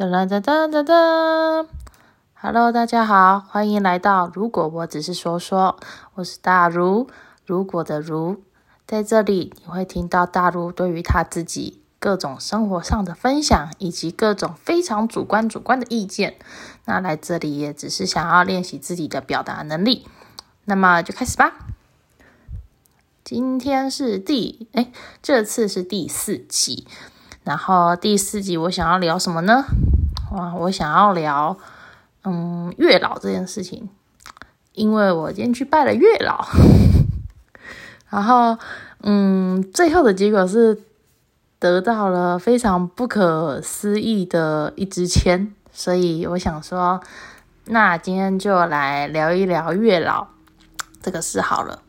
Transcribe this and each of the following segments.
噔噔噔噔噔，Hello，大家好，欢迎来到如果我只是说说，我是大如，如果的如，在这里你会听到大如对于他自己各种生活上的分享，以及各种非常主观主观的意见。那来这里也只是想要练习自己的表达能力，那么就开始吧。今天是第哎，这次是第四期。然后第四集我想要聊什么呢？哇，我想要聊嗯月老这件事情，因为我今天去拜了月老，然后嗯最后的结果是得到了非常不可思议的一支签，所以我想说，那今天就来聊一聊月老这个事好了。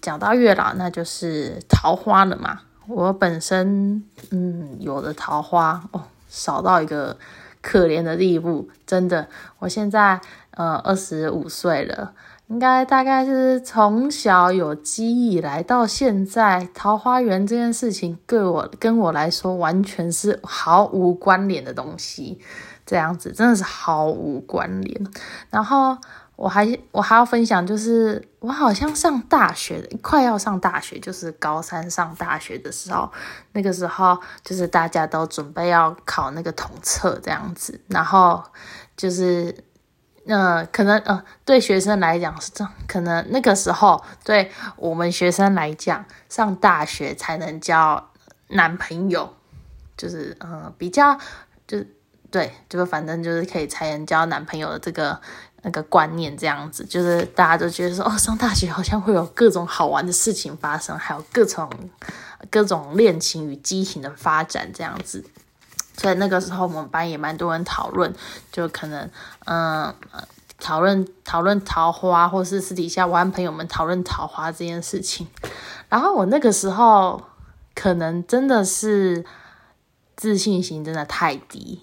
讲到月老，那就是桃花了嘛。我本身，嗯，有的桃花哦，少到一个可怜的地步，真的。我现在，呃，二十五岁了，应该大概是从小有记忆来到现在，桃花源这件事情，对我跟我来说，完全是毫无关联的东西，这样子真的是毫无关联。然后。我还我还要分享，就是我好像上大学，快要上大学，就是高三上大学的时候，那个时候就是大家都准备要考那个统测这样子，然后就是，呃，可能呃，对学生来讲是这样，可能那个时候对我们学生来讲，上大学才能交男朋友，就是呃比较就是对，就是反正就是可以才能交男朋友的这个。那个观念这样子，就是大家都觉得说，哦，上大学好像会有各种好玩的事情发生，还有各种各种恋情与激情的发展这样子。所以那个时候我们班也蛮多人讨论，就可能嗯讨论讨论桃花，或是私底下玩朋友们讨论桃花这件事情。然后我那个时候可能真的是自信心真的太低。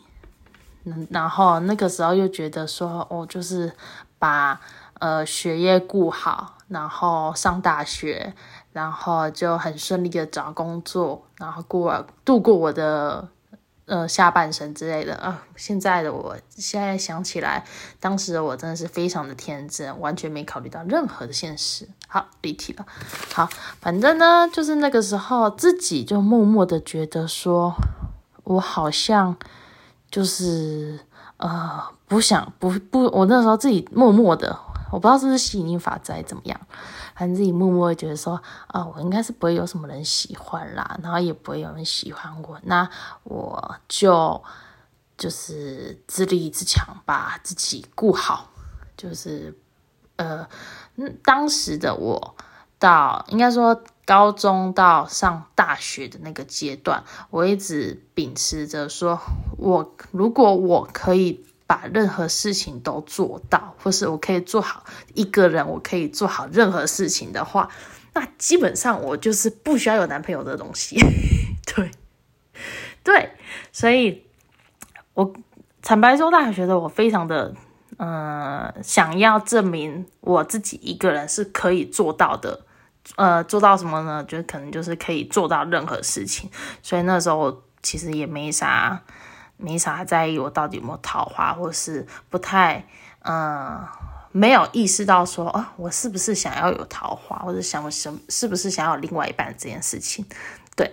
然后那个时候又觉得说，我就是把呃学业顾好，然后上大学，然后就很顺利的找工作，然后过度过我的呃下半生之类的啊。现在的我现在想起来，当时的我真的是非常的天真，完全没考虑到任何的现实。好，离题了。好，反正呢，就是那个时候自己就默默的觉得说，我好像。就是呃，不想不不，我那时候自己默默的，我不知道是不是吸引力法则怎么样，反正自己默默的觉得说，啊，我应该是不会有什么人喜欢啦，然后也不会有人喜欢我，那我就就是自立自强，把自己顾好，就是呃，当时的我到应该说。高中到上大学的那个阶段，我一直秉持着说，我如果我可以把任何事情都做到，或是我可以做好一个人，我可以做好任何事情的话，那基本上我就是不需要有男朋友的东西。对，对，所以我坦白说，大学的我非常的嗯，想要证明我自己一个人是可以做到的。呃，做到什么呢？就可能就是可以做到任何事情，所以那时候其实也没啥，没啥在意我到底有没有桃花，或是不太，嗯，没有意识到说，啊，我是不是想要有桃花，或者想我什是不是想要另外一半这件事情，对，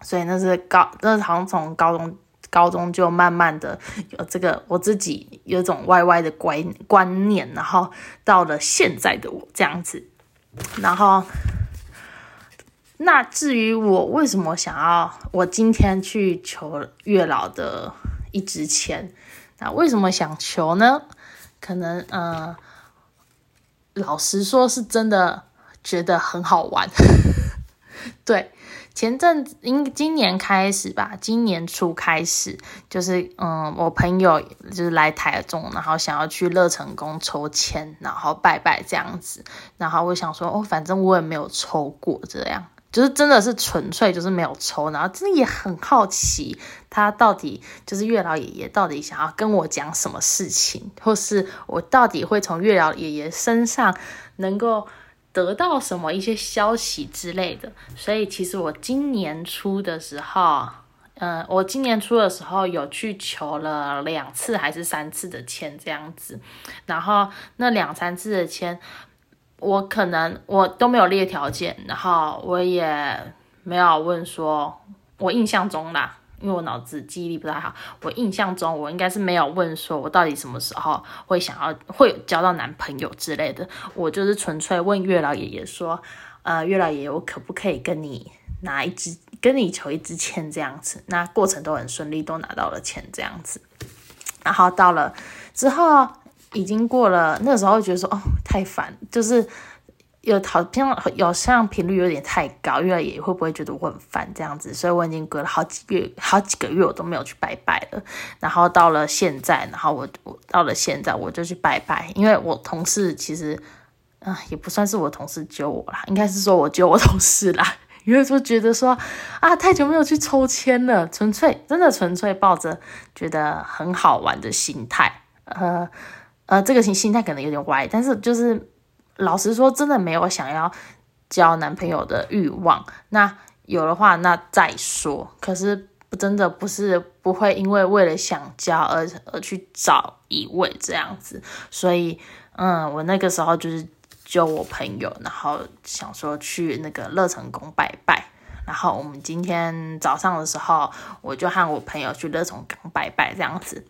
所以那是高，那好像从高中，高中就慢慢的有这个我自己有种歪歪的观观念，然后到了现在的我这样子。然后，那至于我为什么想要我今天去求月老的一支签，那为什么想求呢？可能呃，老实说是真的觉得很好玩，对。前阵子，应今年开始吧，今年初开始，就是嗯，我朋友就是来台中，然后想要去乐成宫抽签，然后拜拜这样子。然后我想说，哦，反正我也没有抽过，这样就是真的是纯粹就是没有抽。然后真的也很好奇，他到底就是月老爷爷到底想要跟我讲什么事情，或是我到底会从月老爷爷身上能够。得到什么一些消息之类的，所以其实我今年初的时候，呃，我今年初的时候有去求了两次还是三次的签这样子，然后那两三次的签，我可能我都没有列条件，然后我也没有问说，我印象中啦。因为我脑子记忆力不太好，我印象中我应该是没有问说，我到底什么时候会想要会交到男朋友之类的。我就是纯粹问月老爷爷说，呃，月老爷爷，我可不可以跟你拿一支，跟你求一支签这样子？那过程都很顺利，都拿到了钱这样子。然后到了之后，已经过了那时候，觉得说，哦，太烦，就是。有好像有像频率有点太高，因为也会不会觉得我很烦这样子？所以我已经隔了好几月、好几个月，我都没有去拜拜了。然后到了现在，然后我我到了现在，我就去拜拜。因为我同事其实啊，也不算是我同事揪我啦，应该是说我揪我同事啦。因为就觉得说啊，太久没有去抽签了，纯粹真的纯粹抱着觉得很好玩的心态。呃呃，这个心心态可能有点歪，但是就是。老实说，真的没有想要交男朋友的欲望。那有的话，那再说。可是真的不是不会因为为了想交而而去找一位这样子。所以，嗯，我那个时候就是揪我朋友，然后想说去那个乐成宫拜拜。然后我们今天早上的时候，我就和我朋友去乐成宫拜拜这样子。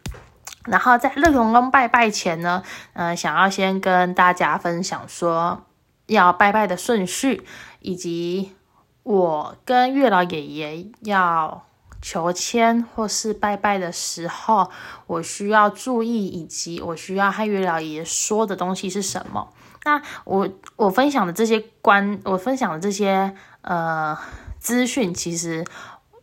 然后在乐融宫拜拜前呢，嗯，想要先跟大家分享说要拜拜的顺序，以及我跟月老爷爷要求签或是拜拜的时候，我需要注意，以及我需要和月老爷爷说的东西是什么。那我我分享的这些观，我分享的这些呃资讯，其实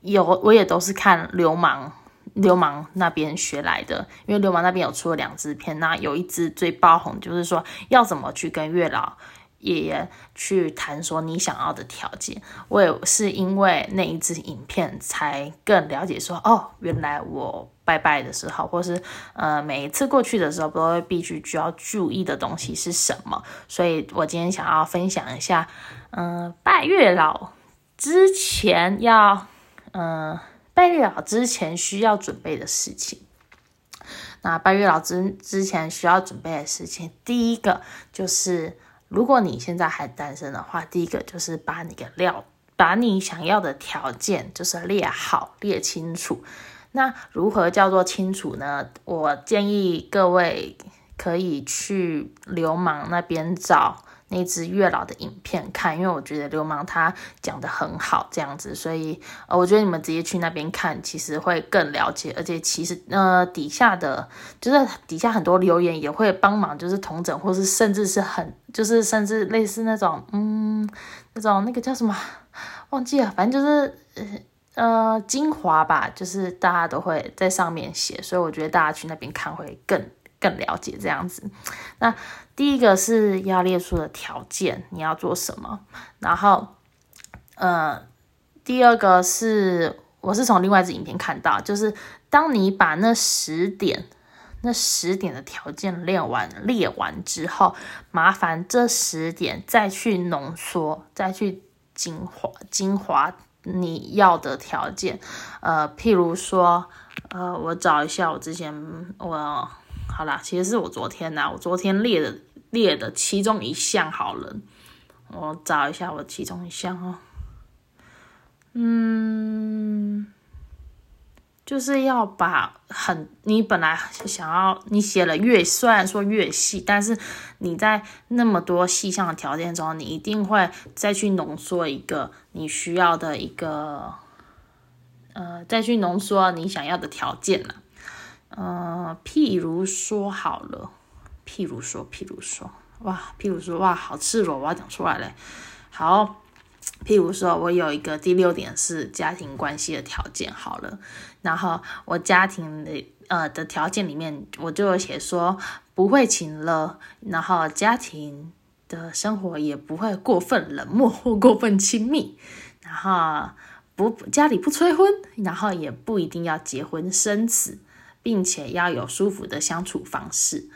有我也都是看流氓。流氓那边学来的，因为流氓那边有出了两支片，那有一支最爆红，就是说要怎么去跟月老爷爷去谈说你想要的条件。我也是因为那一支影片才更了解说，哦，原来我拜拜的时候，或是呃每一次过去的时候，都会必须需要注意的东西是什么。所以我今天想要分享一下，嗯，拜月老之前要，嗯。拜月老之前需要准备的事情，那拜月老之之前需要准备的事情，第一个就是，如果你现在还单身的话，第一个就是把你的料，把你想要的条件就是列好列清楚。那如何叫做清楚呢？我建议各位可以去流氓那边找。那只月老的影片看，因为我觉得流氓他讲的很好，这样子，所以呃，我觉得你们直接去那边看，其实会更了解，而且其实呃底下的就是底下很多留言也会帮忙，就是同整，或是甚至是很就是甚至类似那种嗯那种那个叫什么忘记了，反正就是呃精华吧，就是大家都会在上面写，所以我觉得大家去那边看会更。更了解这样子，那第一个是要列出的条件，你要做什么？然后，呃，第二个是我是从另外一支影片看到，就是当你把那十点、那十点的条件列完、列完之后，麻烦这十点再去浓缩、再去精华、精华你要的条件。呃，譬如说，呃，我找一下我之前我。好啦，其实是我昨天呐，我昨天列的列的其中一项好了，我找一下我其中一项哦，嗯，就是要把很你本来想要你写了越虽然说越细，但是你在那么多细项的条件中，你一定会再去浓缩一个你需要的一个，呃，再去浓缩你想要的条件了。呃，譬如说好了，譬如说，譬如说，哇，譬如说，哇，好赤裸，我要讲出来嘞。好，譬如说，我有一个第六点是家庭关系的条件，好了，然后我家庭的呃的条件里面，我就写说不会请了，然后家庭的生活也不会过分冷漠或过分亲密，然后不家里不催婚，然后也不一定要结婚生子。并且要有舒服的相处方式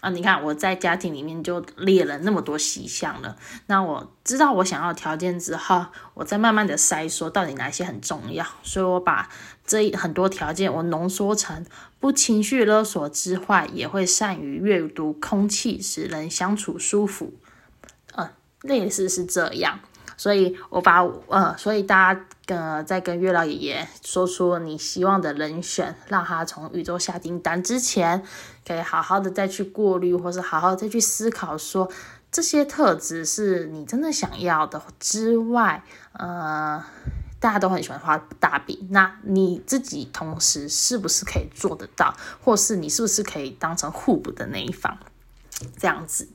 啊！你看我在家庭里面就列了那么多细项了。那我知道我想要条件之后，我再慢慢的筛说到底哪些很重要。所以我把这很多条件我浓缩成不情绪勒索之外，也会善于阅读空气，使人相处舒服。呃，类似是这样。所以我把呃，所以大家呃在跟月老爷爷说出你希望的人选，让他从宇宙下订单之前，可以好好的再去过滤，或是好好再去思考，说这些特质是你真的想要的之外，呃，大家都很喜欢画大饼，那你自己同时是不是可以做得到，或是你是不是可以当成互补的那一方，这样子。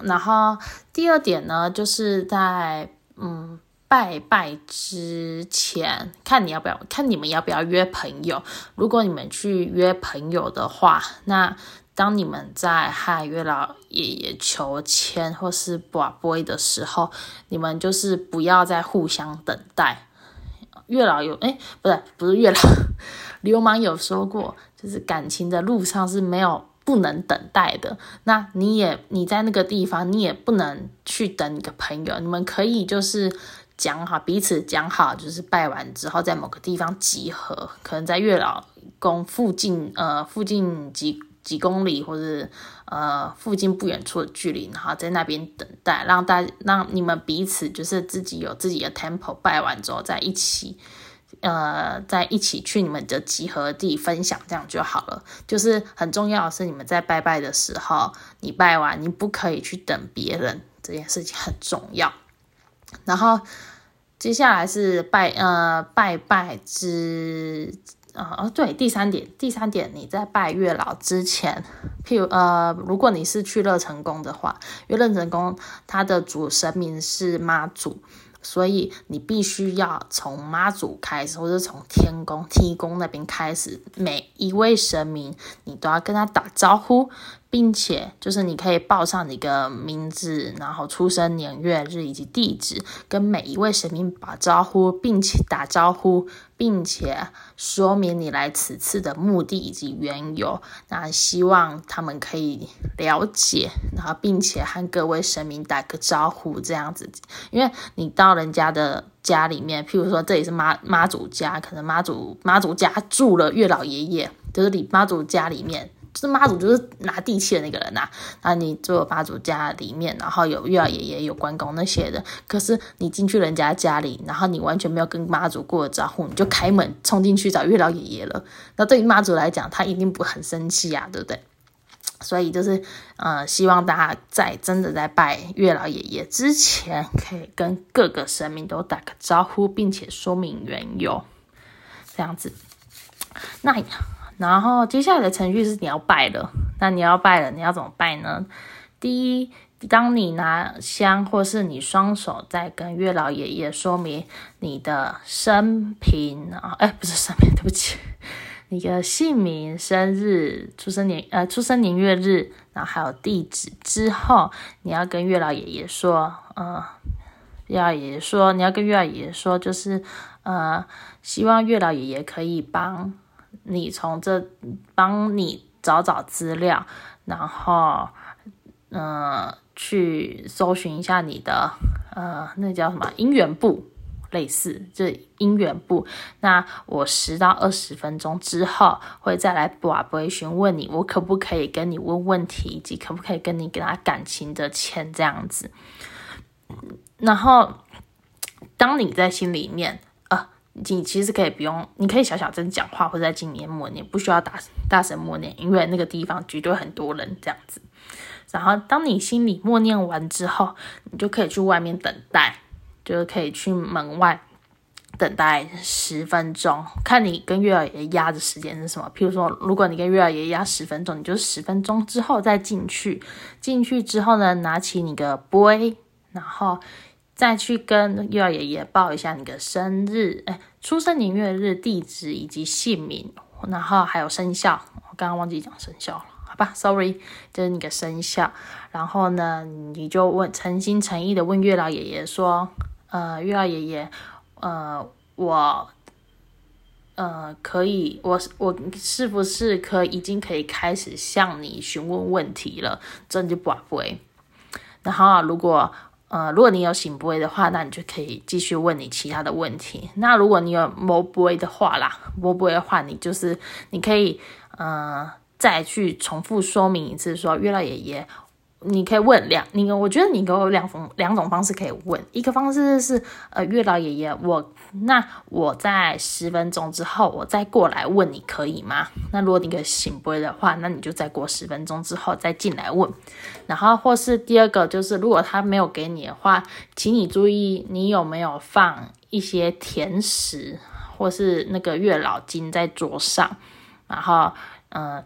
然后第二点呢，就是在。嗯，拜拜之前看你要不要，看你们要不要约朋友。如果你们去约朋友的话，那当你们在和月老爷爷求签或是卜卦的时候，你们就是不要再互相等待。月老有哎，不是不是月老，流氓有说过，就是感情的路上是没有。不能等待的，那你也你在那个地方，你也不能去等你的朋友。你们可以就是讲好彼此讲好，就是拜完之后在某个地方集合，可能在月老宫附近，呃，附近几几公里或者呃附近不远处的距离，然后在那边等待，让大让你们彼此就是自己有自己的 temple，拜完之后在一起。呃，在一起去你们的集合地分享，这样就好了。就是很重要的是，你们在拜拜的时候，你拜完，你不可以去等别人，这件事情很重要。然后接下来是拜呃拜拜之啊哦对，第三点，第三点，你在拜月老之前，譬如呃，如果你是去乐成宫的话，因为乐成宫它的主神明是妈祖。所以你必须要从妈祖开始，或者从天宫、天宫那边开始，每一位神明你都要跟他打招呼。并且，就是你可以报上你的名字，然后出生年月日以及地址，跟每一位神明打招呼，并且打招呼，并且说明你来此次的目的以及缘由。那希望他们可以了解，然后并且和各位神明打个招呼，这样子。因为你到人家的家里面，譬如说这里是妈妈祖家，可能妈祖妈祖家住了月老爷爷，就是你妈祖家里面。就是妈祖，就是拿地契的那个人呐。那你做妈祖家里面，然后有月老爷爷、有关公那些的。可是你进去人家家里，然后你完全没有跟妈祖过招呼，你就开门冲进去找月老爷爷了。那对于妈祖来讲，他一定不很生气啊，对不对？所以就是，呃，希望大家在真的在拜月老爷爷之前，可以跟各个神明都打个招呼，并且说明缘由，这样子。那。然后接下来的程序是你要拜了，那你要拜了，你要怎么拜呢？第一，当你拿香，或是你双手在跟月老爷爷说明你的生平啊，哎，不是生平，对不起，你的姓名、生日、出生年呃出生年月日，然后还有地址之后，你要跟月老爷爷说，呃，月老爷爷说你要跟月老爷爷说，就是呃，希望月老爷爷可以帮。你从这帮你找找资料，然后嗯，去搜寻一下你的呃，那叫什么姻缘簿，类似这姻缘簿。那我十到二十分钟之后会再来不不会询问你，我可不可以跟你问问题，以及可不可以跟你给他感情的签这样子。然后当你在心里面。你其实可以不用，你可以小小声讲话，或者在心里面默念，不需要大大声默念，因为那个地方绝对很多人这样子。然后当你心里默念完之后，你就可以去外面等待，就是可以去门外等待十分钟，看你跟月老爷压的时间是什么。譬如说，如果你跟月老爷压十分钟，你就十分钟之后再进去。进去之后呢，拿起你的杯，然后。再去跟月老爷爷报一下你的生日，哎，出生年月日、地址以及姓名，然后还有生肖。我刚刚忘记讲生肖了，好吧，sorry，就是你的生肖。然后呢，你就问，诚心诚意的问月老爷爷说，呃，月老爷爷，呃，我，呃，可以，我我是不是可以已经可以开始向你询问问题了？这就不会。然后如果呃，如果你有醒不会的话，那你就可以继续问你其他的问题。那如果你有摸不会的话啦，摸不会的话，你就是你可以呃再去重复说明一次，说月亮爷爷。你可以问两，你我觉得你给我两种两种方式可以问，一个方式是呃月老爷爷，我那我在十分钟之后我再过来问你可以吗？那如果你个醒不的话，那你就再过十分钟之后再进来问，然后或是第二个就是如果他没有给你的话，请你注意你有没有放一些甜食或是那个月老金在桌上，然后嗯。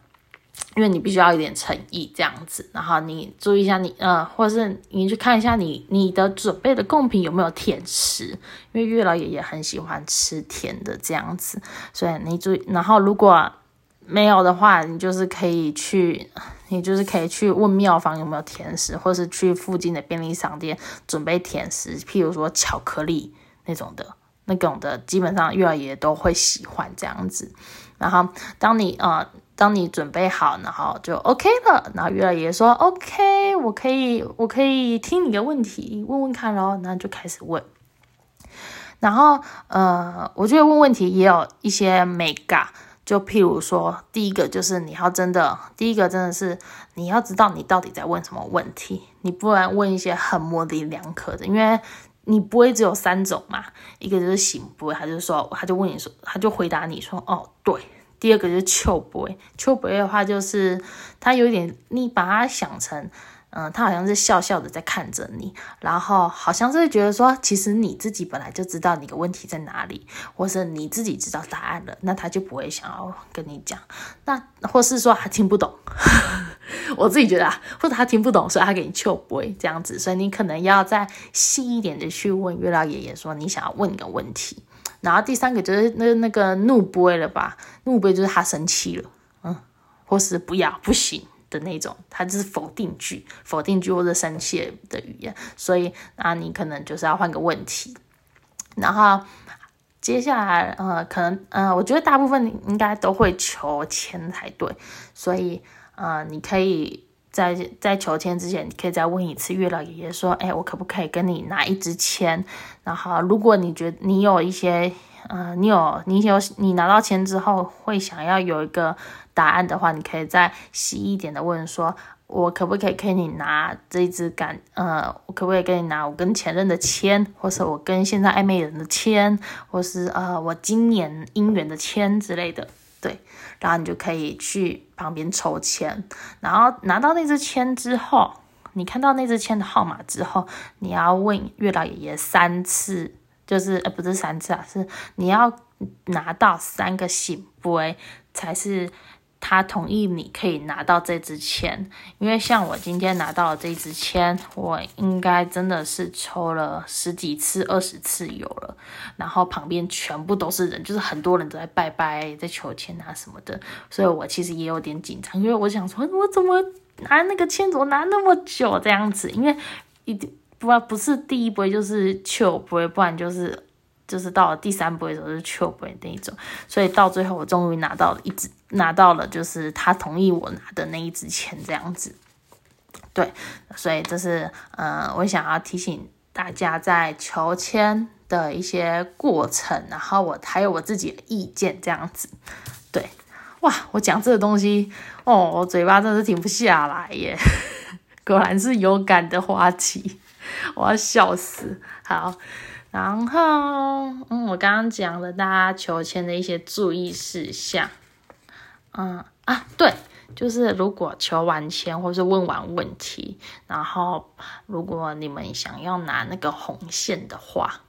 因为你必须要一点诚意这样子，然后你注意一下你呃，或者是你去看一下你你的准备的贡品有没有甜食，因为月老爷爷很喜欢吃甜的这样子，所以你注意。然后如果没有的话，你就是可以去，你就是可以去问庙方有没有甜食，或是去附近的便利商店准备甜食，譬如说巧克力那种的，那种的基本上月老爷爷都会喜欢这样子。然后当你呃。当你准备好，然后就 OK 了。然后月老爷爷说：“OK，我可以，我可以听你的问题，问问看咯。”然后就开始问。然后，呃，我觉得问问题也有一些美感。就譬如说，第一个就是你要真的，第一个真的是你要知道你到底在问什么问题，你不然问一些很模棱两可的，因为你不会只有三种嘛。一个就是醒不会，他就说，他就问你说，他就回答你说：“哦，对。”第二个就是秋 boy，秋 boy 的话就是他有点，你把他想成，嗯，他好像是笑笑的在看着你，然后好像是觉得说，其实你自己本来就知道你的问题在哪里，或是你自己知道答案了，那他就不会想要跟你讲，那或是说他听不懂，我自己觉得，啊，或者他听不懂，所以他给你秋 boy 这样子，所以你可能要再细一点的去问月亮爷爷说，你想要问个问题。然后第三个就是那那个怒波了吧？怒波就是他生气了，嗯，或是不要不行的那种，他就是否定句，否定句或者生气的语言。所以那你可能就是要换个问题。然后接下来呃，可能呃，我觉得大部分应该都会求签才对，所以呃，你可以。在在求签之前，你可以再问一次月老爷爷说：“哎，我可不可以跟你拿一支签？然后，如果你觉你有一些，呃，你有你有你拿到签之后会想要有一个答案的话，你可以再细一点的问说：我可不可以跟你拿这一支感？呃，我可不可以跟你拿我跟前任的签，或是我跟现在暧昧人的签，或是呃我今年姻缘的签之类的？”对，然后你就可以去旁边抽签，然后拿到那支签之后，你看到那支签的号码之后，你要问月老爷爷三次，就是呃不是三次啊，是你要拿到三个醒杯才是。他同意你可以拿到这支签，因为像我今天拿到了这支签，我应该真的是抽了十几次、二十次有了，然后旁边全部都是人，就是很多人都在拜拜、在求签啊什么的，所以我其实也有点紧张，因为我想说，我怎么拿那个签怎么拿那么久这样子？因为一定不不是第一波就是求不会，不然就是。就是到了第三波的时候是秋波那一种，所以到最后我终于拿到了一支，拿到了就是他同意我拿的那一支签这样子。对，所以这是呃，我想要提醒大家在求签的一些过程，然后我还有我自己的意见这样子。对，哇，我讲这个东西哦，我嘴巴真是停不下来耶，果然是有感的花期，我要笑死。好。然后，嗯，我刚刚讲了大家求签的一些注意事项。嗯啊，对，就是如果求完签或是问完问题，然后如果你们想要拿那个红线的话，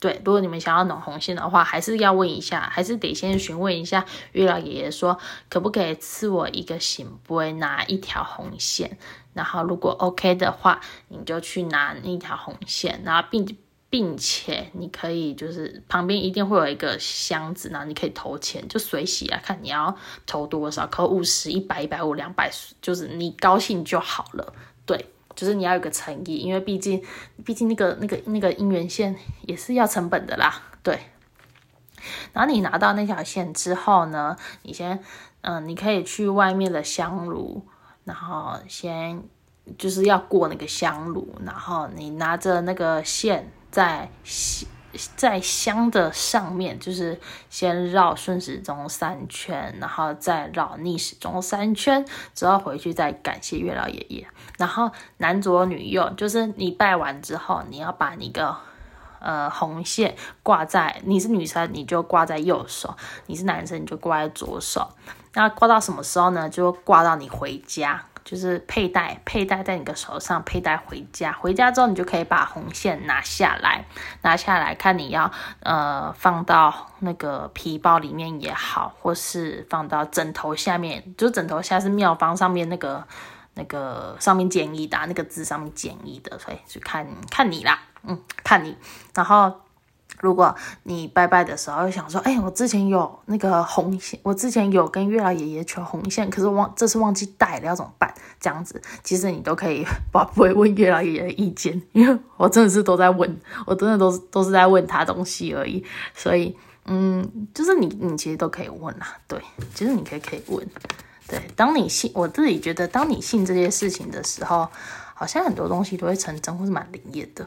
对，如果你们想要拿红线的话，还是要问一下，还是得先询问一下月老爷爷说，可不可以赐我一个醒杯，拿一条红线。然后如果 OK 的话，你就去拿那条红线，然后并。并且你可以就是旁边一定会有一个箱子，然后你可以投钱，就随喜啊，看你要投多少，投五十、一百、一百五、两百，就是你高兴就好了。对，就是你要有个诚意，因为毕竟毕竟那个那个那个姻缘线也是要成本的啦。对，然后你拿到那条线之后呢，你先嗯，你可以去外面的香炉，然后先就是要过那个香炉，然后你拿着那个线在在香的上面，就是先绕顺时钟三圈，然后再绕逆时钟三圈，之后回去再感谢月老爷爷。然后男左女右，就是你拜完之后，你要把那个呃红线挂在，你是女生你就挂在右手，你是男生你就挂在左手。那挂到什么时候呢？就挂到你回家。就是佩戴，佩戴在你的手上，佩戴回家。回家之后，你就可以把红线拿下来，拿下来看你要呃放到那个皮包里面也好，或是放到枕头下面，就枕头下是妙方上面那个那个上面建议的那个字上面建议的，所以就看看你啦，嗯，看你，然后。如果你拜拜的时候想说，哎，我之前有那个红线，我之前有跟月老爷爷求红线，可是忘这次忘记带了，要怎么办？这样子，其实你都可以不 不会问月老爷爷的意见，因为我真的是都在问，我真的都是都是在问他东西而已。所以，嗯，就是你你其实都可以问啦，对，其实你可以可以问，对。当你信，我自己觉得，当你信这些事情的时候，好像很多东西都会成真，或是蛮灵验的。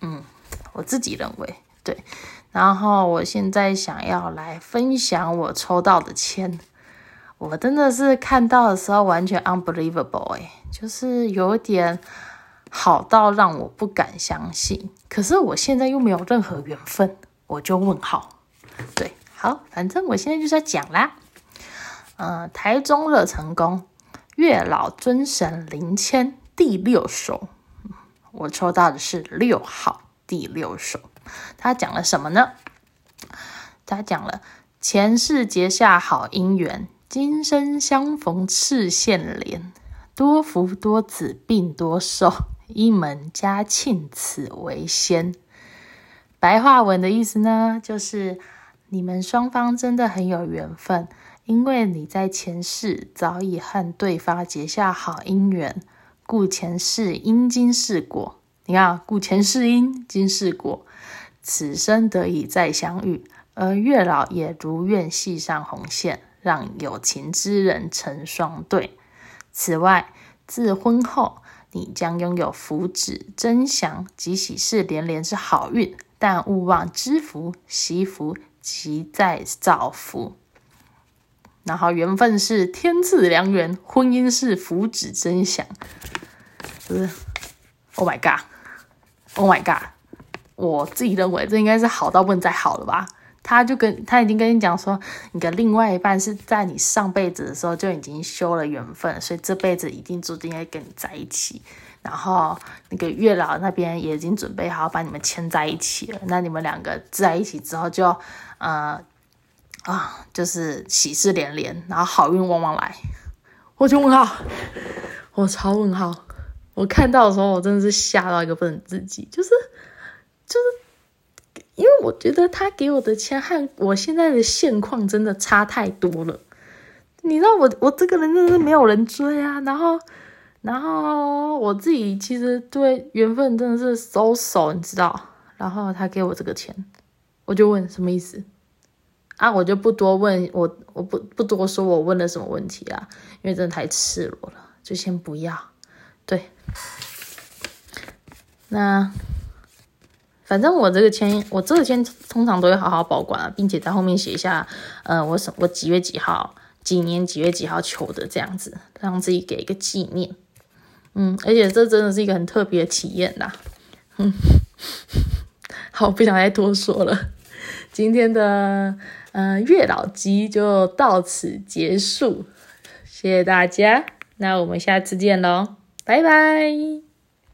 嗯，我自己认为。对，然后我现在想要来分享我抽到的签，我真的是看到的时候完全 unbelievable 哎，就是有点好到让我不敢相信。可是我现在又没有任何缘分，我就问号。对，好，反正我现在就是要讲啦。嗯，台中乐成功月老尊神灵签第六首，我抽到的是六号第六首。他讲了什么呢？他讲了前世结下好姻缘，今生相逢赤线连，多福多子并多寿，一门家庆此为先。白话文的意思呢，就是你们双方真的很有缘分，因为你在前世早已和对方结下好姻缘，故前世因今世果。你看，故前世因，今世果。此生得以再相遇，而月老也如愿系上红线，让有情之人成双对。此外，自婚后你将拥有福祉增祥及喜事连连之好运，但勿忘知福惜福，即在造福。然后缘分是天赐良缘，婚姻是福祉增祥，是不是？Oh my god！Oh my god！我自己认为这应该是好到不能再好了吧？他就跟他已经跟你讲说，你的另外一半是在你上辈子的时候就已经修了缘分，所以这辈子一定注定要跟你在一起。然后那个月老那边也已经准备好把你们牵在一起了。那你们两个在一起之后，就呃啊，就是喜事连连，然后好运旺旺来。我就问号，我超问号。我看到的时候，我真的是吓到一个不能自己，就是。就是，因为我觉得他给我的钱和我现在的现况真的差太多了。你知道，我我这个人真的是没有人追啊。然后，然后我自己其实对缘分真的是收手，你知道。然后他给我这个钱，我就问什么意思啊？我就不多问，我我不不多说，我问了什么问题啊？因为真的太赤裸了，就先不要。对，那。反正我这个签，我这个签通常都会好好保管啊，并且在后面写一下，呃，我什我几月几号，几年几月几号求的这样子，让自己给一个纪念。嗯，而且这真的是一个很特别的体验啦。嗯，好，不想再多说了。今天的呃月老集就到此结束，谢谢大家，那我们下次见喽，拜拜。